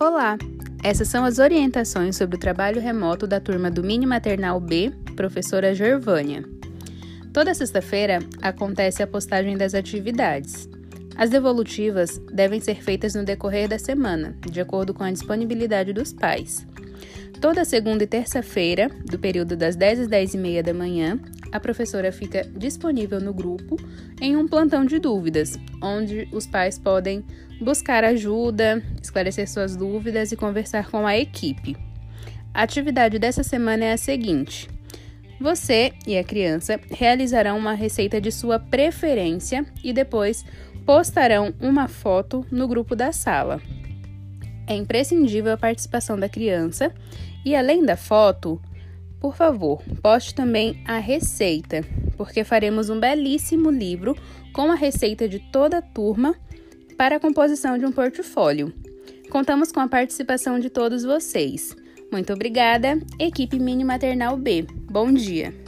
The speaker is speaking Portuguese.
Olá! Essas são as orientações sobre o trabalho remoto da turma do Mini Maternal B, professora Gervânia. Toda sexta-feira acontece a postagem das atividades. As devolutivas devem ser feitas no decorrer da semana, de acordo com a disponibilidade dos pais. Toda segunda e terça-feira, do período das 10 às 10 e meia da manhã, a professora fica disponível no grupo em um plantão de dúvidas, onde os pais podem buscar ajuda, esclarecer suas dúvidas e conversar com a equipe. A atividade dessa semana é a seguinte: você e a criança realizarão uma receita de sua preferência e depois postarão uma foto no grupo da sala. É imprescindível a participação da criança e, além da foto, por favor, poste também a receita, porque faremos um belíssimo livro com a receita de toda a turma para a composição de um portfólio. Contamos com a participação de todos vocês. Muito obrigada, equipe Mini Maternal B. Bom dia!